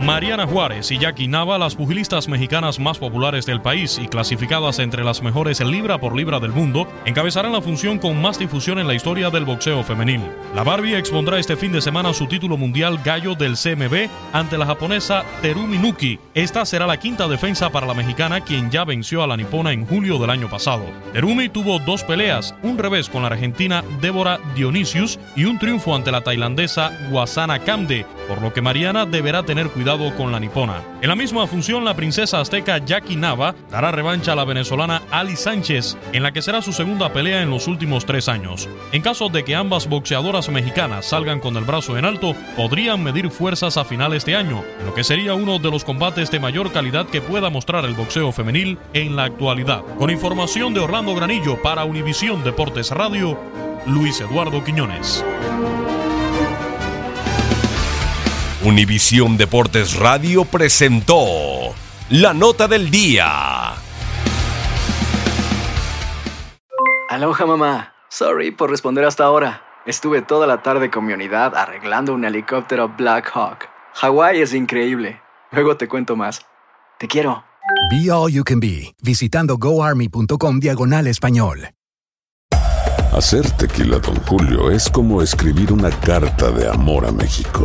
Mariana Juárez y Jackie Nava, las pugilistas mexicanas más populares del país y clasificadas entre las mejores libra por libra del mundo, encabezarán la función con más difusión en la historia del boxeo femenil. La Barbie expondrá este fin de semana su título mundial gallo del CMB ante la japonesa Terumi Nuki. Esta será la quinta defensa para la mexicana, quien ya venció a la nipona en julio del año pasado. Terumi tuvo dos peleas, un revés con la argentina Débora Dionisius y un triunfo ante la tailandesa Wasana Kamde, por lo que Mariana deberá tener cuidado con la nipona. En la misma función, la princesa azteca Jackie Nava dará revancha a la venezolana Ali Sánchez, en la que será su segunda pelea en los últimos tres años. En caso de que ambas boxeadoras mexicanas salgan con el brazo en alto, podrían medir fuerzas a finales de año, lo que sería uno de los combates de mayor calidad que pueda mostrar el boxeo femenil en la actualidad. Con información de Orlando Granillo para Univisión Deportes Radio, Luis Eduardo Quiñones. Univisión Deportes Radio presentó la nota del día. Aloha mamá. Sorry por responder hasta ahora. Estuve toda la tarde con mi unidad arreglando un helicóptero Black Hawk. Hawái es increíble. Luego te cuento más. Te quiero. Be All You Can Be, visitando goarmy.com diagonal español. Hacer tequila, Don Julio, es como escribir una carta de amor a México.